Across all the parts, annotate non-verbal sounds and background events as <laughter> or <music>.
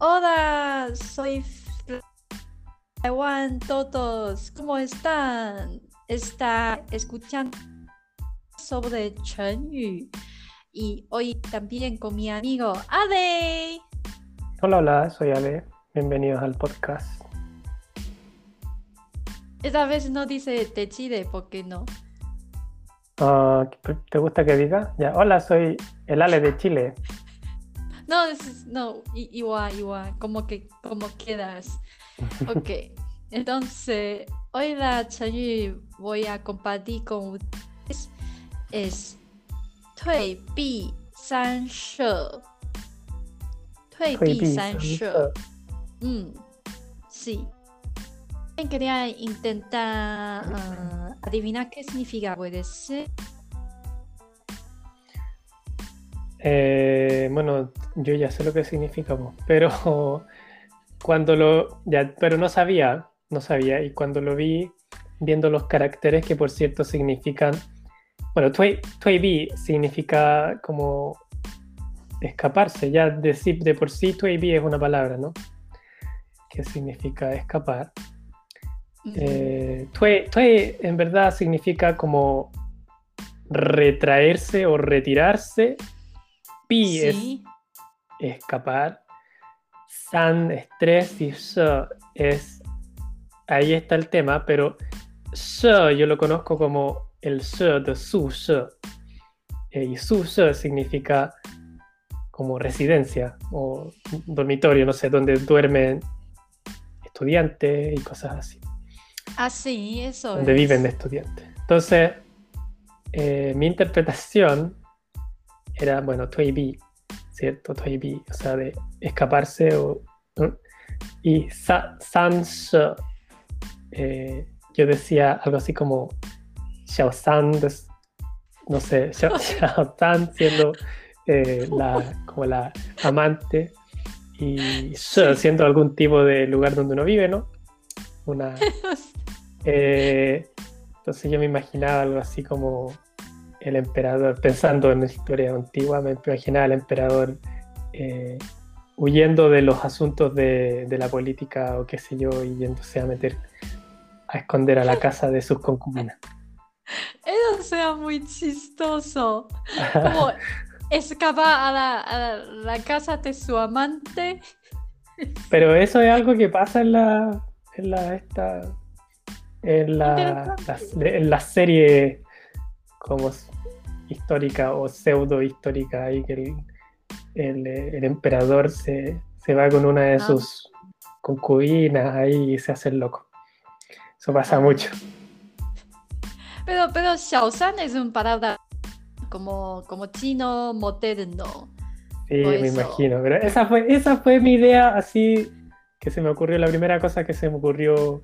Hola, soy Taiwan todos. ¿Cómo están? Está escuchando sobre Chenyu y hoy también con mi amigo Ale. Hola, hola, soy Ale. Bienvenidos al podcast. Esta vez no dice de Chile, ¿por qué no? Ah, ¿Te gusta que diga? Ya, hola, soy el Ale de Chile. No, no, igual, igual, como que, como quieras. <laughs> Ok, entonces, hoy la Chenyu voy a compartir con ustedes es Tui Bi San She. Tui Bi San She. Mm, sí. Quería intentar uh, adivinar qué significa, puede ser. Eh, bueno, yo ya sé lo que significa, pero <laughs> cuando lo. Ya, pero no sabía, no sabía. Y cuando lo vi, viendo los caracteres que por cierto significan. Bueno, Tui, Bi significa como escaparse. Ya de, de por sí Tui Bi es una palabra, ¿no? Que significa escapar. Eh, tue, en verdad significa como retraerse o retirarse. Pi es escapar. San, estrés y Sho es. Ahí está el tema, pero Sho yo lo conozco como el Sho de Su Sho. Eh, y Su Sho significa como residencia o dormitorio, no sé, donde duermen estudiantes y cosas así. Ah, sí, eso. Donde viven estudiantes. Entonces, eh, mi interpretación era, bueno, Tui ¿cierto? Tui o sea, de escaparse o... Y San eh, yo decía algo así como Xiao San, no sé, <laughs> Xiao, San siendo eh, la, como la amante y siendo algún tipo de lugar donde uno vive, ¿no? Una, <laughs> Eh, entonces yo me imaginaba algo así como el emperador, pensando en la historia antigua, me imaginaba al emperador eh, huyendo de los asuntos de, la política o qué sé yo, y yéndose a meter, a esconder a la casa de sus concubinas. <laughs> Eso sea muy chistoso. <laughs> Como escapa a la, a la casa de su amante. Pero eso es algo que pasa en la, en la esta en la, la, serie como histórica o pseudo histórica ahí que el, el, emperador se, se, va con una de ah. sus concubinas ahí y se hace el loco. Eso pasa ah. mucho. Pero, pero Xiaoshan es un palabra como, como chino moderno. Sí, me imagino. Pero esa fue, esa fue mi idea así que se me ocurrió, la primera cosa que se me ocurrió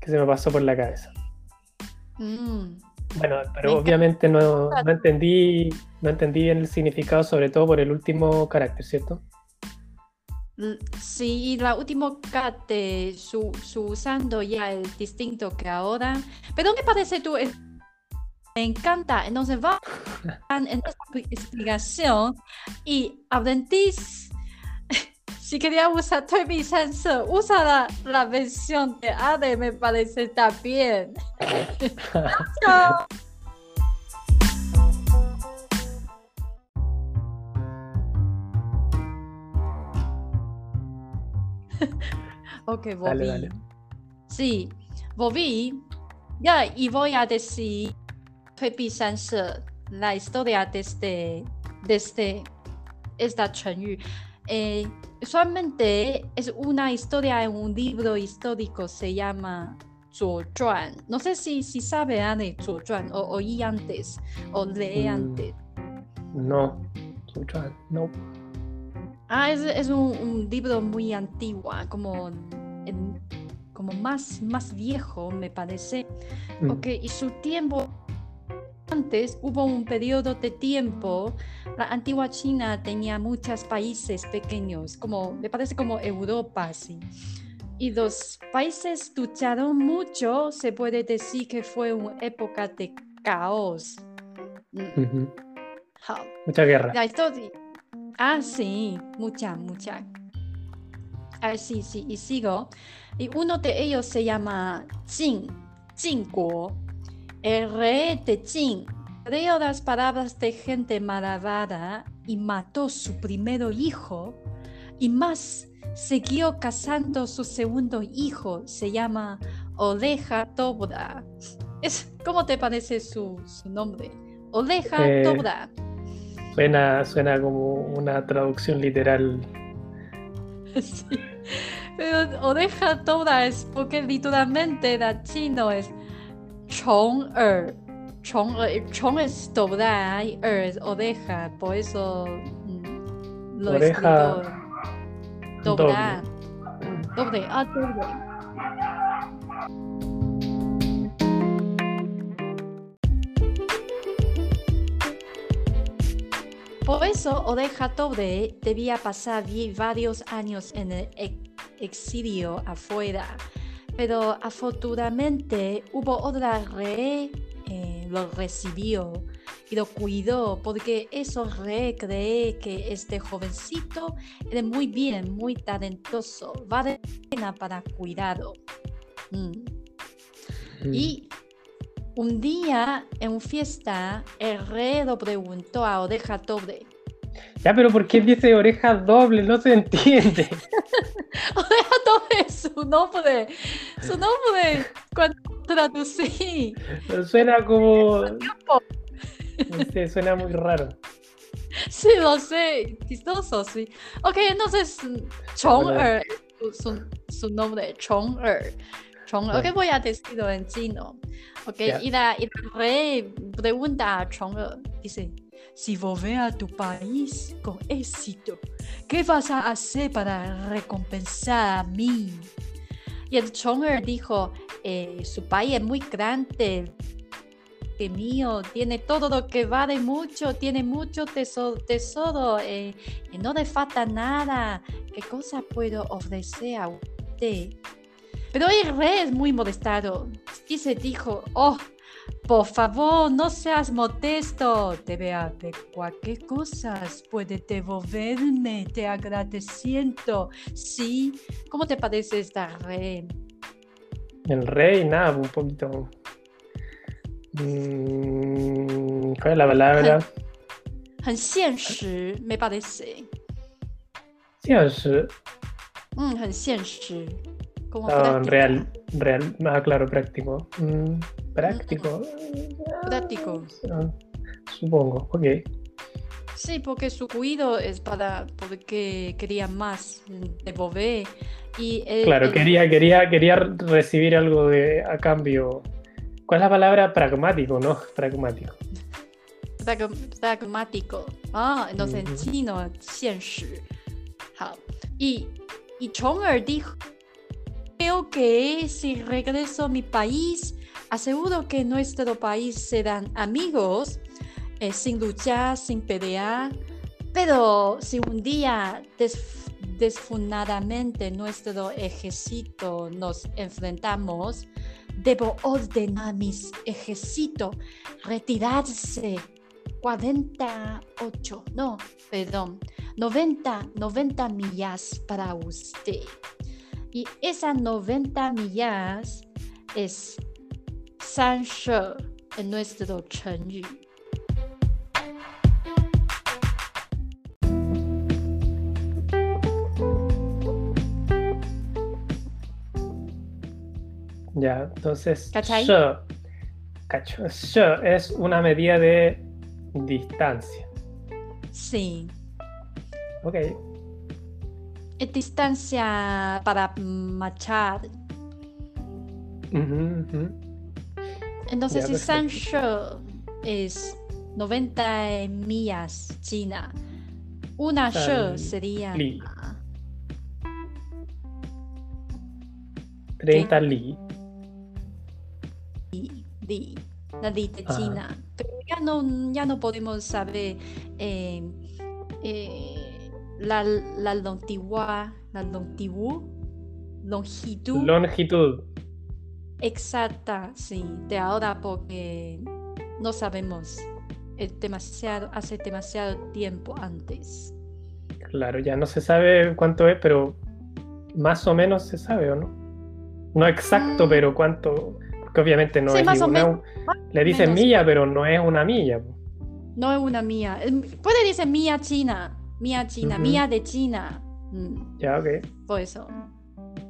que se me pasó por la cabeza. Mm. Bueno, pero obviamente no, no, entendí, no entendí el significado, sobre todo por el último carácter, ¿cierto? Sí, y la última su, su, usando ya el distinto que ahora. Pero me parece tú? Me encanta. Entonces va <laughs> en esta explicación y aprendís si quería usar mi Sensor, usa la, la, versión de ADE, me parece está bien. <laughs> ok, Bobby. Dale, dale. Sí, Bobby. Ya, y voy a decir Tui Sensor, la historia desde, desde esta Chenyu. Eh, usualmente es una historia en un libro histórico, se llama Zhuan. No sé si, si sabe de Zhuan o oí antes o leí mm, antes. No, Zhuan, no. Ah, es, es un, un, libro muy antiguo, como, como más, más viejo, me parece. Mm. y su tiempo antes hubo un periodo de tiempo, la antigua China tenía muchos países pequeños, como me parece como Europa, sí. Y los países lucharon mucho, se puede decir que fue una época de caos. Mucha guerra. La historia. Ah, sí, mucha, mucha. Ah, sí, sí, y sigo. Y uno de ellos se llama Jin, Jin Guo, el rey de Jin. Creó las palabras de gente malvada y mató su primer hijo. Y más, siguió casando su segundo hijo. Se llama Odeja Tobra. Es, ¿Cómo te parece su, su nombre? Odeja Eh, Tobra. Suena, suena como una traducción literal. <laughs> Sí. Pero oreja toda es porque literalmente la chino es chong er. Chong, er- chong es doblar y er es oreja. Por eso mm, lo Oreja escrito doblar. Doble. Ah, doble. Por eso Oreja Doble debía pasar varios años en el ex- exilio afuera. Pero afortunadamente hubo otra rey eh, lo recibió y lo cuidó porque eso rey cree que este jovencito era muy bien, muy talentoso, vale la pena para cuidarlo. Mm. Y un día en una fiesta, el rey lo preguntó a Oreja Doble. Ya, pero ¿por qué dice oreja doble? No se entiende. <laughs> Oreja Doble es su nombre. Su nombre cuando traducí. Suena como. <laughs> No sé, suena muy raro. Sí, lo sé. Chistoso, sí. Ok, entonces Chong-er, su, su, su nombre, Chong-er. Chong ok, Ya. voy a decirlo en chino. Ok, Ya. y, la, y la rey pregunta a Chong-er, dice, si volver a tu país con éxito, ¿qué vas a hacer para recompensar a mí? Y el Chong-er dijo, "Eh, su país es muy grande, que mío, tiene todo lo que vale mucho, tiene mucho tesoro, tesoro eh, y no le falta nada. ¿Qué cosa puedo ofrecer a usted? Pero el rey es muy molestado. Dice, dijo, oh, por favor, no seas modesto. Debe haber cualquier cosa. Puede devolverme de agradeciendo. Sí, ¿cómo te parece esta rey? El rey, nada, un poquito. Mm, ¿Cuál es la palabra? <laughs> 很现实，me parece。 Sí, es eh, 嗯，很现实。 Real, real, claro, práctico. Mm, práctico. Práctico. Ah, supongo, ok. Sí, porque su cuido es para, porque quería más de Bové y eh, claro, eh, quería, quería, quería recibir algo de, a cambio. ¿Cuál es la palabra? Pragmático, ¿no? Pragmático. <laughs> Pragmático. Ah, entonces mm -hmm. en chino, Y, y dijo creo que si regreso a mi país aseguro que nuestro país serán amigos eh, sin luchar, sin pelear. Pero si un día des- desfunadamente nuestro ejército nos enfrentamos, debo ordenar a mis ejércitos retirarse 48, no, perdón, 90, 90 millas para usted. Y esas 90 millas es Sanshou en nuestro Chenyu. Ya, entonces, ¿Cachai? Cacho, es una medida de distancia. Sí. Ok distancia para marchar. Entonces, ya, si Sancho es 90 millas China, una San... sería... Li. 30 li. li. La li de China. Pero ya no, ya no podemos saber... Eh, eh, la, la longitud, la longitud, longitud Longitud. exacta, sí, de ahora porque no sabemos. Es demasiado, hace demasiado tiempo antes. Claro, ya no se sabe cuánto es, pero más o menos se sabe, ¿o no? No exacto, Mm. pero cuánto. Porque obviamente no Sí, es más una- Le dicen menos. milla, pero no es una milla. No es una mía. Em, Puede decir mía china. Mía china. Mía de China. Mm, Ya, ok. por eso.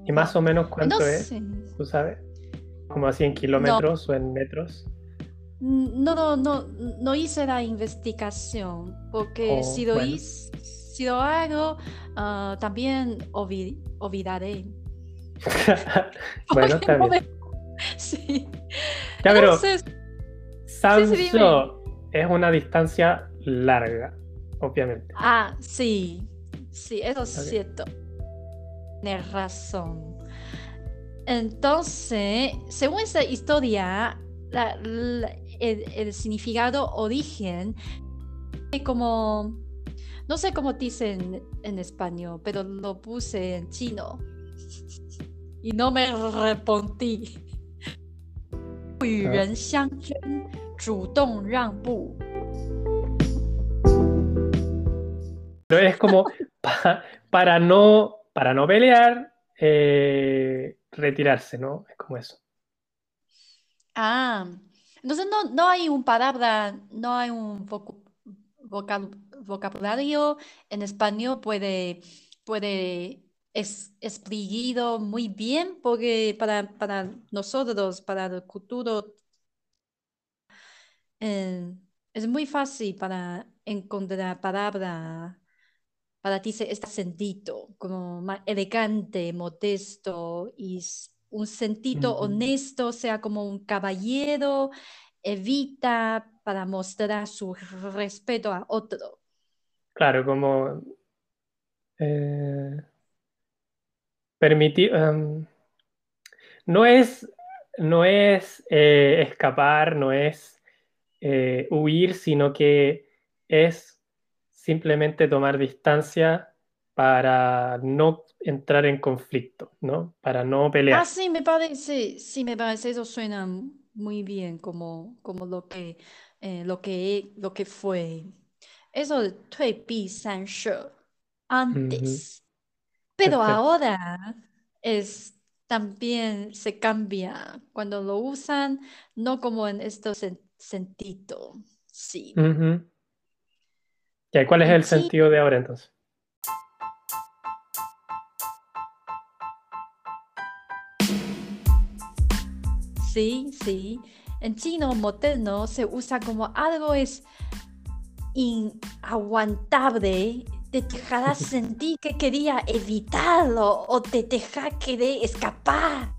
¿Y más o menos cuánto no es? sé. ¿Tú sabes? ¿Como así en kilómetros o en metros? Mm, No, no, no, no hice la investigación. Porque Oh, si lo bueno. hice, si lo hago, ah, también olvi- olvidaré. <laughs> bueno, <laughs> no me- <laughs> Sí. Ya, pero Entonces, Sanso sí, dime. es una distancia larga, obviamente. Ah, sí, sí, eso es Ok. cierto. Tienes razón. Entonces, según esta historia, la- la- el, el significado origen es como, no sé cómo dicen en español, pero lo puse en chino y no me respondí. 与人相争，主动让步。 Pero es como <laughs> pa- para no, para no pelear, eh, retirarse, ¿no? Es como eso. Ah, entonces no, no hay un palabra, no hay un vocabulario en español puede, puede es, explicarlo muy bien porque para, para nosotros, para el futuro, eh, es muy fácil para encontrar palabra para decir este sentido, como más elegante, modesto y un sentido Ujú. honesto, sea como un caballero, evita para mostrar su respeto a otro. Claro, como eh, permitir. em, no es, no es eh, escapar, no es eh, huir, sino que es simplemente tomar distancia para no entrar en conflicto, ¿no? Para no pelear. Ah, sí, me parece, sí, me parece, eso suena muy bien como, como lo que, eh, lo que, lo que fue. Eso de 退避三舍 antes. Pero Perfecto. ahora es también se cambia cuando lo usan, no como en este sen- sentido. Sí. Ujú. Ya, ¿Y cuál es el sentido de ahora entonces? sí, sí. En chino moderno se usa como algo es inaguantable, te dejará <laughs> sentir que quería evitarlo o te deja querer escapar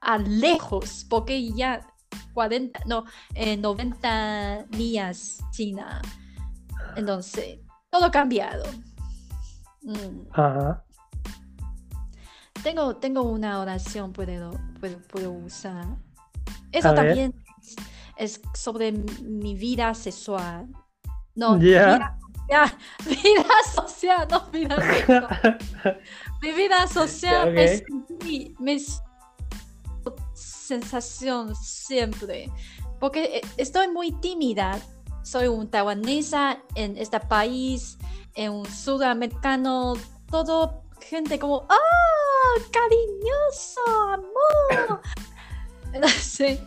a lejos, porque ya 40, no, eh, 90 días China. Entonces, todo cambiado. Mm. Ajá. Tengo, tengo una oración, puedo, puedo, puedo usar. Eso A también es, es sobre mi vida sexual. No, vida, <laughs> vida social, no vida sexual. <laughs> Mi vida social me ok. sentí, me s- sensación siempre. Porque eh, estoy muy tímida soy un taiwanesa en este país, en un sudamericano, todo gente como, ¡ah! ¡Cariñoso! ¡Amor! <laughs> sí.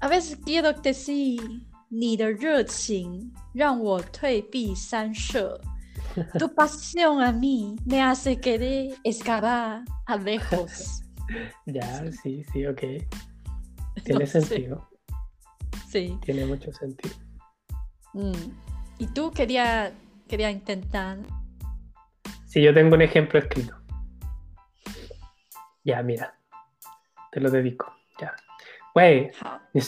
A veces quiero decir, ni de Ruching, Tu <laughs> pasión a mí me hace querer excavar a lejos. <laughs> ya, sí, sí, ok. Tiene sentido. Sí. Tiene mucho sentido. Mm. ¿Y tú querías quería intentar? Sí, yo tengo un ejemplo escrito. Ya, mira. Te lo dedico. Ya. Wey, ni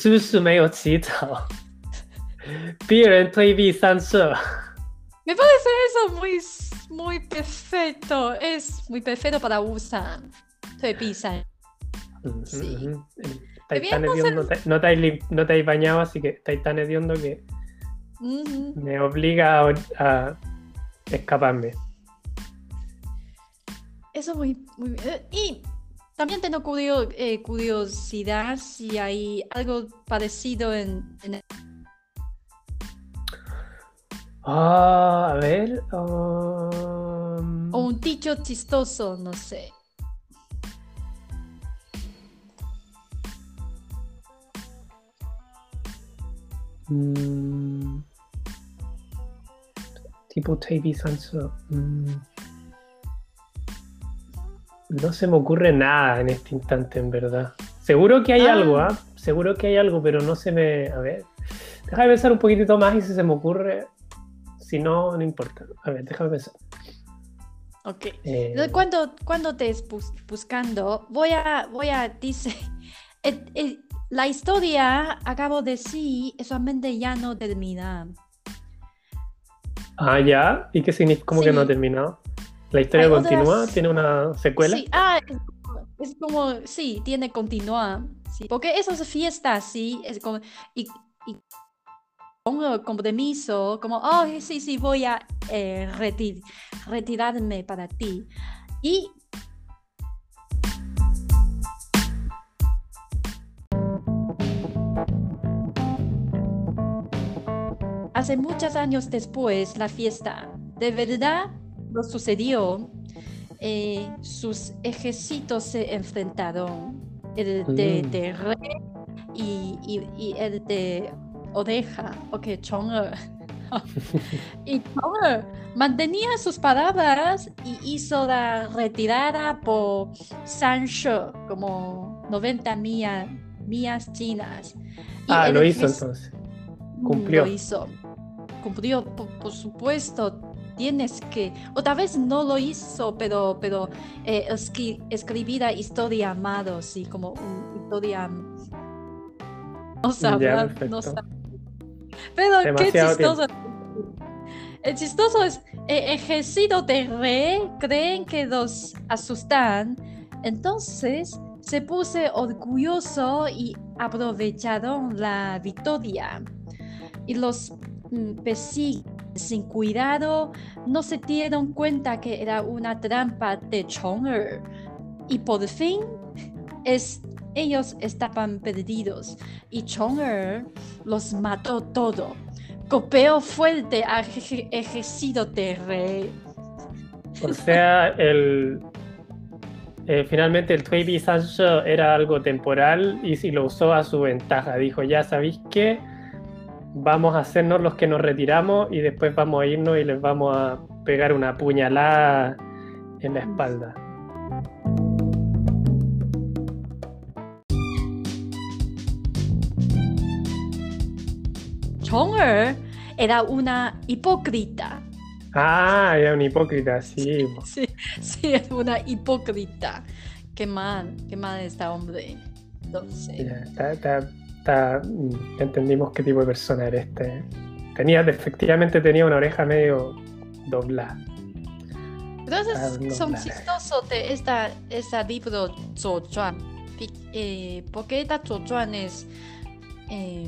Me parece eso muy, muy perfecto. Es muy perfecto para usar. Soy pizza. Sí. Estáis tan hediondo, no te habéis bañado, así que estáis tan hediondo que me obliga a, a escaparme. Eso muy, muy bien. Y también tengo curio- eh, curiosidad si hay algo parecido en, en Ah, a ver. um, O un dicho chistoso, no sé. Tipo Sanso. Mm. No se me ocurre nada en este instante, en verdad. Seguro que hay Ah. algo, ¿ah? Seguro que hay algo, pero no se me. A ver. Déjame pensar un poquitito más y si se me ocurre. Si no, no importa. A ver, déjame pensar. Ok. Eh, Cuando, cuando te es bus- buscando, voy a, voy a eh, <laughs> eh, la historia, acabo de decir, solamente ya no termina. Ah, ya. ¿Y qué significa? ¿Cómo que no ha Sí. terminado? ¿La historia Hay continúa? otras- ¿Tiene una secuela? Sí, ah, es como, sí, tiene que continuar. Sí, porque esas fiestas, sí, es como, y, y con el compromiso, como, oh, sí, sí, voy a eh, reti- retirarme para ti. Y hace muchos años después, la fiesta de verdad lo sucedió. eh, sus ejércitos se enfrentaron, el de, Mm. de rey y, y- y el de oreja, ok, Chong'e. <laughs> y Chong'e mantenía sus palabras y hizo la retirada por Sanshou, como 90 millas, millas chinas. Y Ah, lo hizo entonces. Cumplió. Lo hizo. Cumplió, por, por supuesto. Tienes que, o tal vez no lo hizo, pero, pero eh, escri- escribir la historia amado, sí, como historia. No sabrá, no perfecto. sabrá. Pero qué chistoso. El chistoso es, el ejército de rey creen que los asustan, entonces se puso orgulloso y aprovecharon la victoria. Y los mm, persiguen sin cuidado, no se dieron cuenta que era una trampa de Chong'e. Y por fin, es, ellos estaban perdidos y Chong'e los mató todo. Golpeó fuerte al eje- ejército de rey. O sea, el, eh, finalmente el Tui Sancho era algo temporal y si lo usó a su ventaja. Dijo, ya sabéis qué, vamos a hacernos los que nos retiramos y después vamos a irnos y les vamos a pegar una puñalada en la espalda. Chong'e era una hipócrita. Ah, era un hipócrita, sí. Sí, sí, es una hipócrita. Qué mal, qué mal está hombre. Ya, está- está- está- mm, entendimos qué tipo de persona era este. Tenía, efectivamente tenía una oreja medio doblada. entonces Ah, son chistosos de esta, esta libro. Pi- eh, porque esta Zhuozuan es, eh,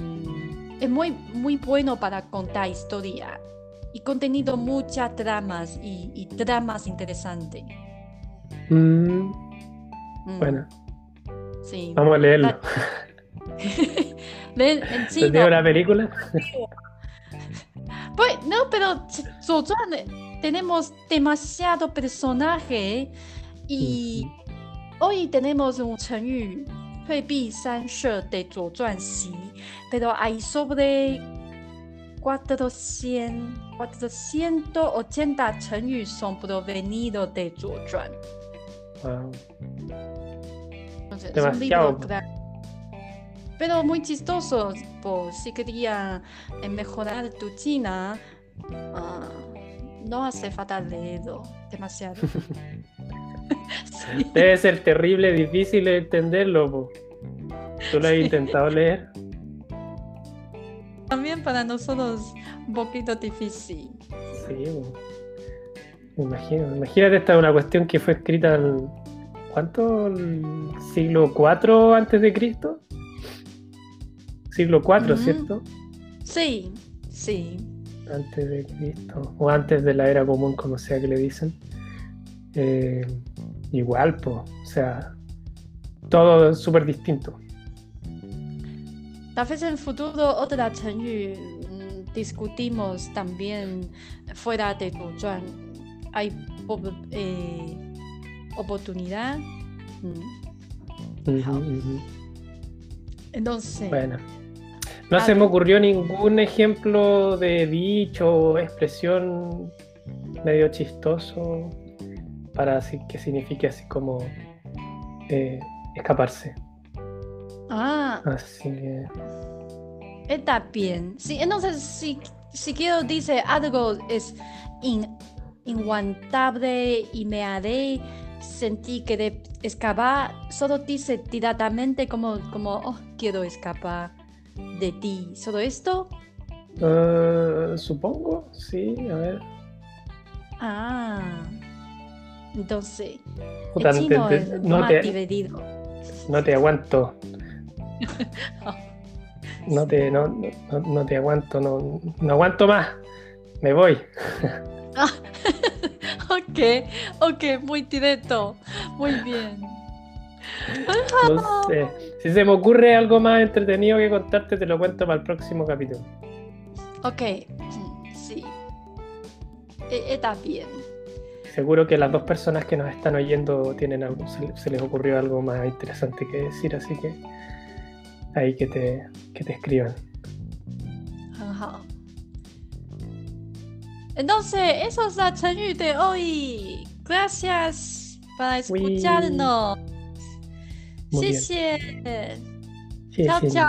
es muy, muy bueno para contar historia y contenido muchas tramas y, y tramas interesantes. Mm, Mm, bueno, sí. vamos a leerlo. <laughs> <laughs> En ¿Te chino. digo la película? <laughs> Pues, no, pero eh, tenemos demasiado personaje y hoy tenemos un She de Zhuozuan Xi, pero hay sobre 400, 480 Chengyu son provenidos de Zhuozuan. Wow. Entonces, es un Demasiado. libro. Pero muy chistoso, por si quería mejorar tu china, ah, no hace falta leerlo demasiado. Sí. <laughs> Debe ser terrible, difícil de entenderlo. po. ¿Tú lo has Sí. intentado leer? También para nosotros un poquito difícil. Sí, po. Me imagino. Imagínate, esta es una cuestión que fue escrita en. ¿Cuánto? ¿El siglo IV antes de Cristo? Siglo IV. ¿cierto? Sí, sí. Antes de Cristo. O antes de la era común, como sea que le dicen. Eh, igual, pues. O sea, todo súper distinto. Tal vez en el futuro otra Chengyu mm, discutimos también fuera de Zhuozuan. Hay eh, oportunidad. Mm. Entonces, Bueno. No se me ocurrió ningún ejemplo de dicho o expresión medio chistoso para así que signifique así como eh, escaparse. ah, Así que está bien. Sí, entonces, si, si quiero dice algo es in- inaguantable y me haré sentir que de escapar, solo dice directamente como, como oh, quiero escapar de ti. ¿Solo esto? eh, supongo, sí, a ver. Ah. Entonces, Puta, el no chino te- es te- no más te- divertido. No te aguanto. <laughs> No te, no, no, no te aguanto, no, no aguanto más. Me voy. <laughs> Ok, ok, muy directo. Muy bien. No. Si se me ocurre algo más entretenido que contarte, te lo cuento para el próximo capítulo. Ok, sí. E, Está bien. Seguro que las dos personas que nos están oyendo tienen algo, se, les ocurrió algo más interesante que decir, así que ahí que te, que te escriban. Entonces, eso es la de hoy. Gracias para escucharnos. 谢谢，谢谢，